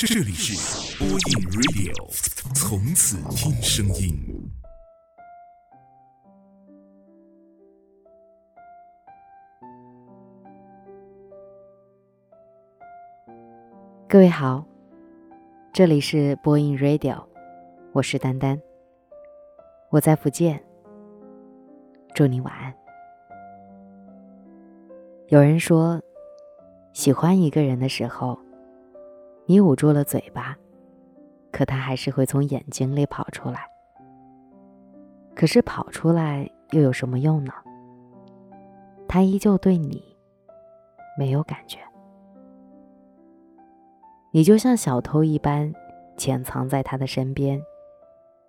这里是播音 Radio，从此听声音。各位好，这里是播音 Radio，我是丹丹，我在福建，祝你晚安。有人说，喜欢一个人的时候，你捂住了嘴巴，可他还是会从眼睛里跑出来。可是跑出来又有什么用呢？他依旧对你没有感觉。你就像小偷一般，潜藏在他的身边，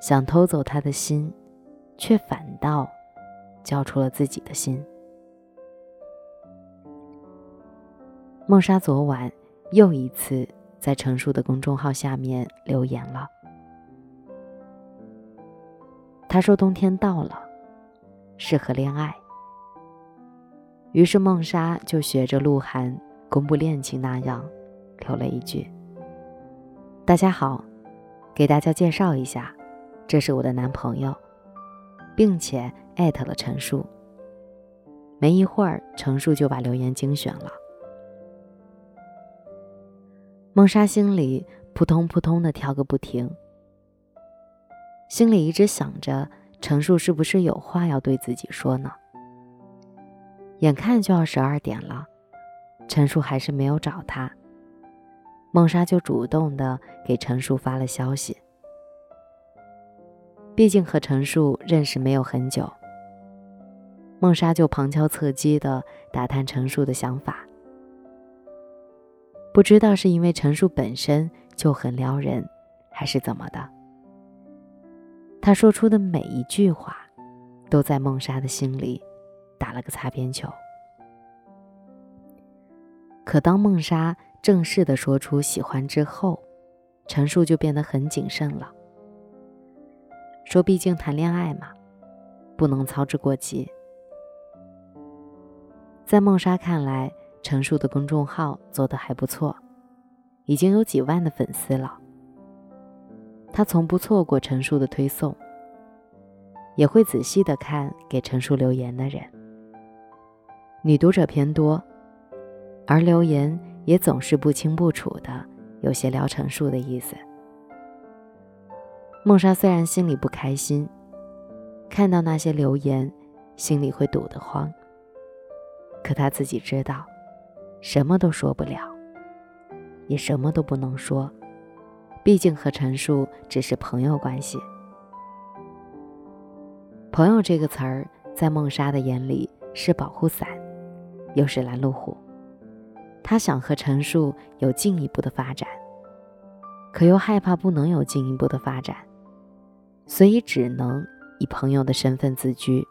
想偷走他的心，却反倒交出了自己的心。梦莎昨晚又一次在陈述的公众号下面留言了。他说：“冬天到了，适合恋爱。”于是梦莎就学着鹿晗公布恋情那样，留了一句：“大家好，给大家介绍一下，这是我的男朋友，并且艾特了陈述。”没一会儿，陈述就把留言精选了。梦莎心里扑通扑通的跳个不停，心里一直想着陈树是不是有话要对自己说呢？眼看就要十二点了，陈树还是没有找他，梦莎就主动的给陈树发了消息。毕竟和陈树认识没有很久，梦莎就旁敲侧击的打探陈树的想法。不知道是因为陈述本身就很撩人，还是怎么的。他说出的每一句话，都在梦莎的心里打了个擦边球。可当梦莎正式的说出喜欢之后，陈述就变得很谨慎了，说：“毕竟谈恋爱嘛，不能操之过急。”在梦莎看来。陈述的公众号做的还不错，已经有几万的粉丝了。他从不错过陈述的推送，也会仔细的看给陈述留言的人。女读者偏多，而留言也总是不清不楚的，有些聊陈述的意思。梦莎虽然心里不开心，看到那些留言，心里会堵得慌。可她自己知道。什么都说不了，也什么都不能说，毕竟和陈述只是朋友关系。朋友这个词儿，在梦莎的眼里是保护伞，又是拦路虎。她想和陈述有进一步的发展，可又害怕不能有进一步的发展，所以只能以朋友的身份自居，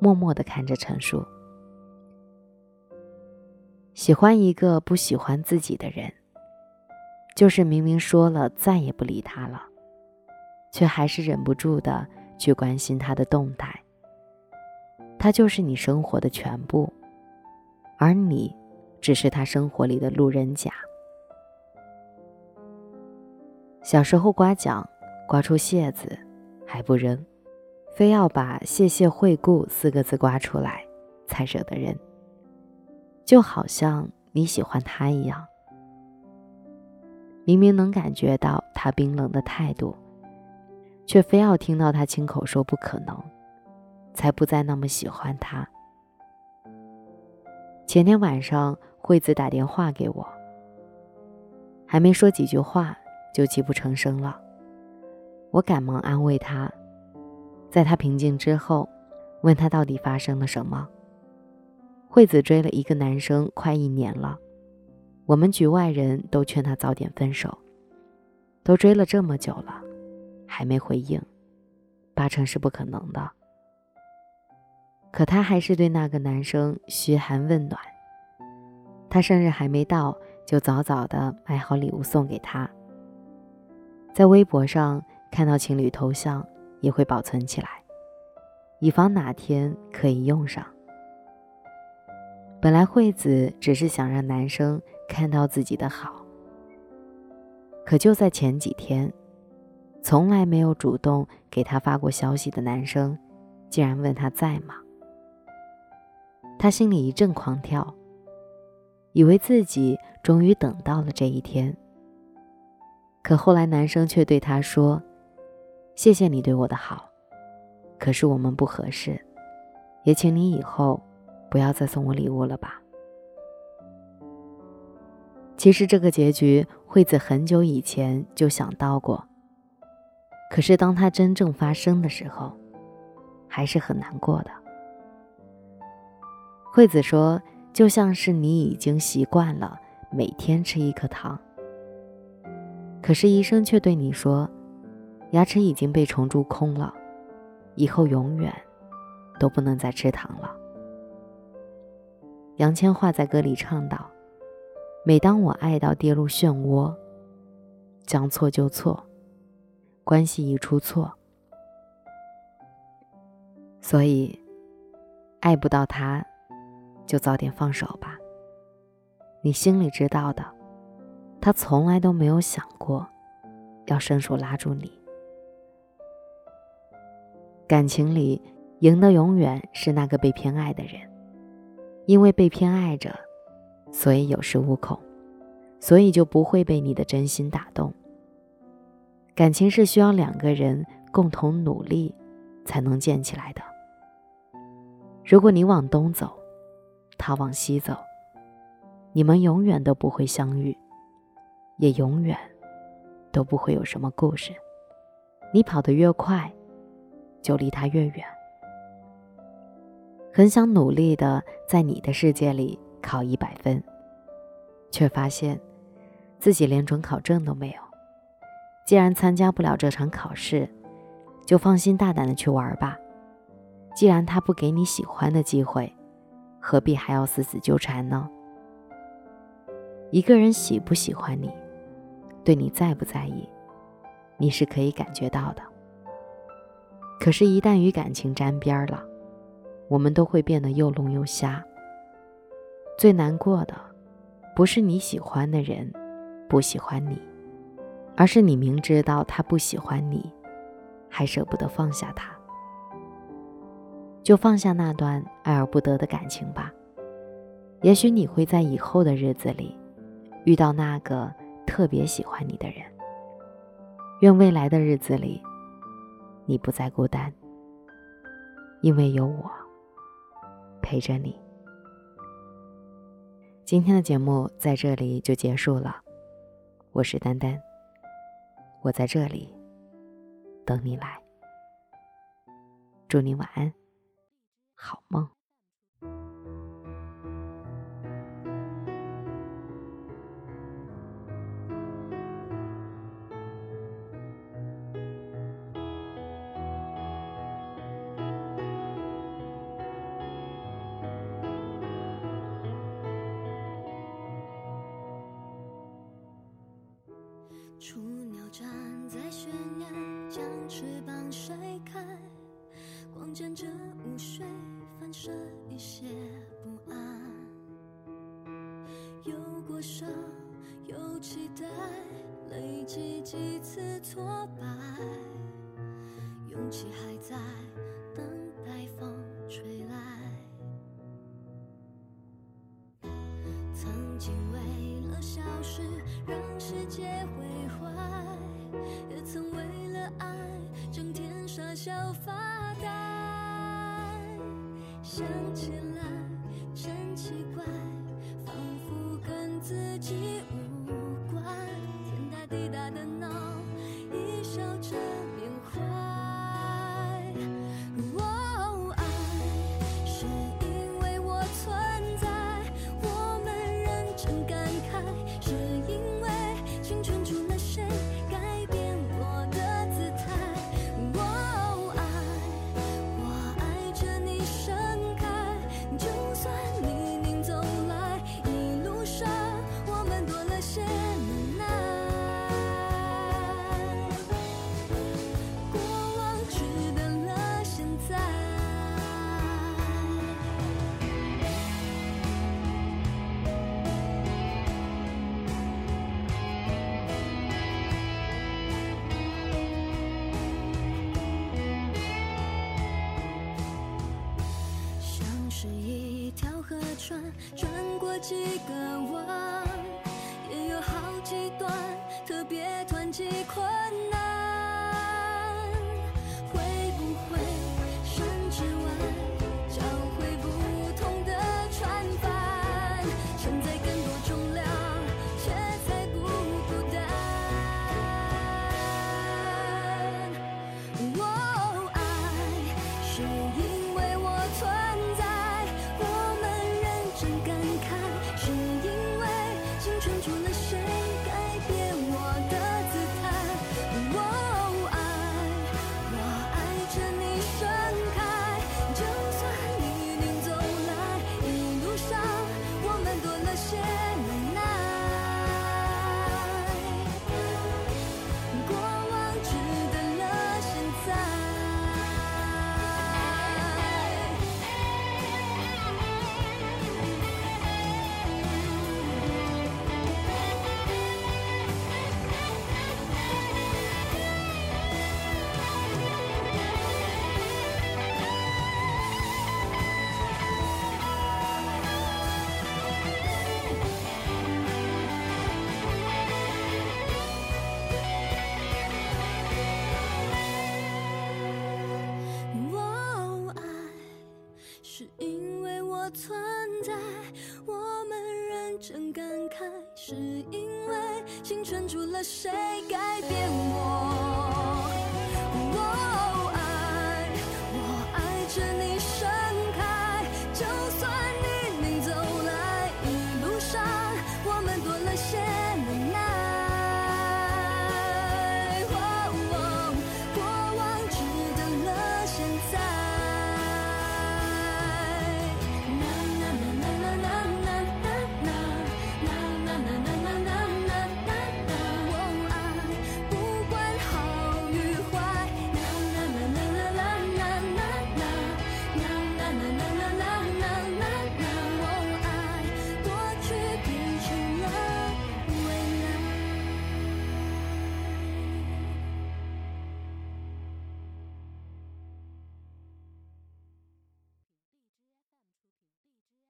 默默地看着陈述。喜欢一个不喜欢自己的人，就是明明说了再也不理他了，却还是忍不住的去关心他的动态。他就是你生活的全部，而你只是他生活里的路人甲。小时候刮奖，刮出谢字还不扔，非要把“谢谢惠顾”四个字刮出来，才惹得人。就好像你喜欢他一样，明明能感觉到他冰冷的态度，却非要听到他亲口说不可能，才不再那么喜欢他。前天晚上，惠子打电话给我，还没说几句话就泣不成声了。我赶忙安慰他，在他平静之后，问他到底发生了什么。惠子追了一个男生快一年了，我们局外人都劝她早点分手。都追了这么久了，还没回应，八成是不可能的。可他还是对那个男生嘘寒问暖。他生日还没到，就早早的买好礼物送给他。在微博上看到情侣头像，也会保存起来，以防哪天可以用上。本来惠子只是想让男生看到自己的好，可就在前几天，从来没有主动给他发过消息的男生，竟然问他在吗？他心里一阵狂跳，以为自己终于等到了这一天。可后来男生却对他说：“谢谢你对我的好，可是我们不合适，也请你以后不要再送我礼物了吧。”其实这个结局，惠子很久以前就想到过。可是当它真正发生的时候，还是很难过的。惠子说：“就像是你已经习惯了每天吃一颗糖，可是医生却对你说，牙齿已经被虫蛀空了，以后永远都不能再吃糖了。”杨千嬅在歌里唱道。每当我爱到跌入漩涡，将错就错，关系一出错，所以爱不到他，就早点放手吧。你心里知道的，他从来都没有想过要伸手拉住你。感情里赢的永远是那个被偏爱的人，因为被偏爱着。所以有恃无恐，所以就不会被你的真心打动。感情是需要两个人共同努力才能建起来的。如果你往东走，他往西走，你们永远都不会相遇，也永远都不会有什么故事。你跑得越快，就离他越远。很想努力的在你的世界里。考一百分，却发现自己连准考证都没有。既然参加不了这场考试，就放心大胆的去玩吧。既然他不给你喜欢的机会，何必还要死死纠缠呢？一个人喜不喜欢你，对你在不在意，你是可以感觉到的。可是，一旦与感情沾边了，我们都会变得又聋又瞎。最难过的，不是你喜欢的人不喜欢你，而是你明知道他不喜欢你，还舍不得放下他。就放下那段爱而不得的感情吧。也许你会在以后的日子里，遇到那个特别喜欢你的人。愿未来的日子里，你不再孤单，因为有我陪着你。今天的节目在这里就结束了，我是丹丹，我在这里等你来，祝你晚安，好梦。沾着雾水，反射一些不安。有过伤，有期待，累积几次挫败，勇气还在等想起转过几个弯也有好几段特别湍急困。是因为青春住了谁改变我？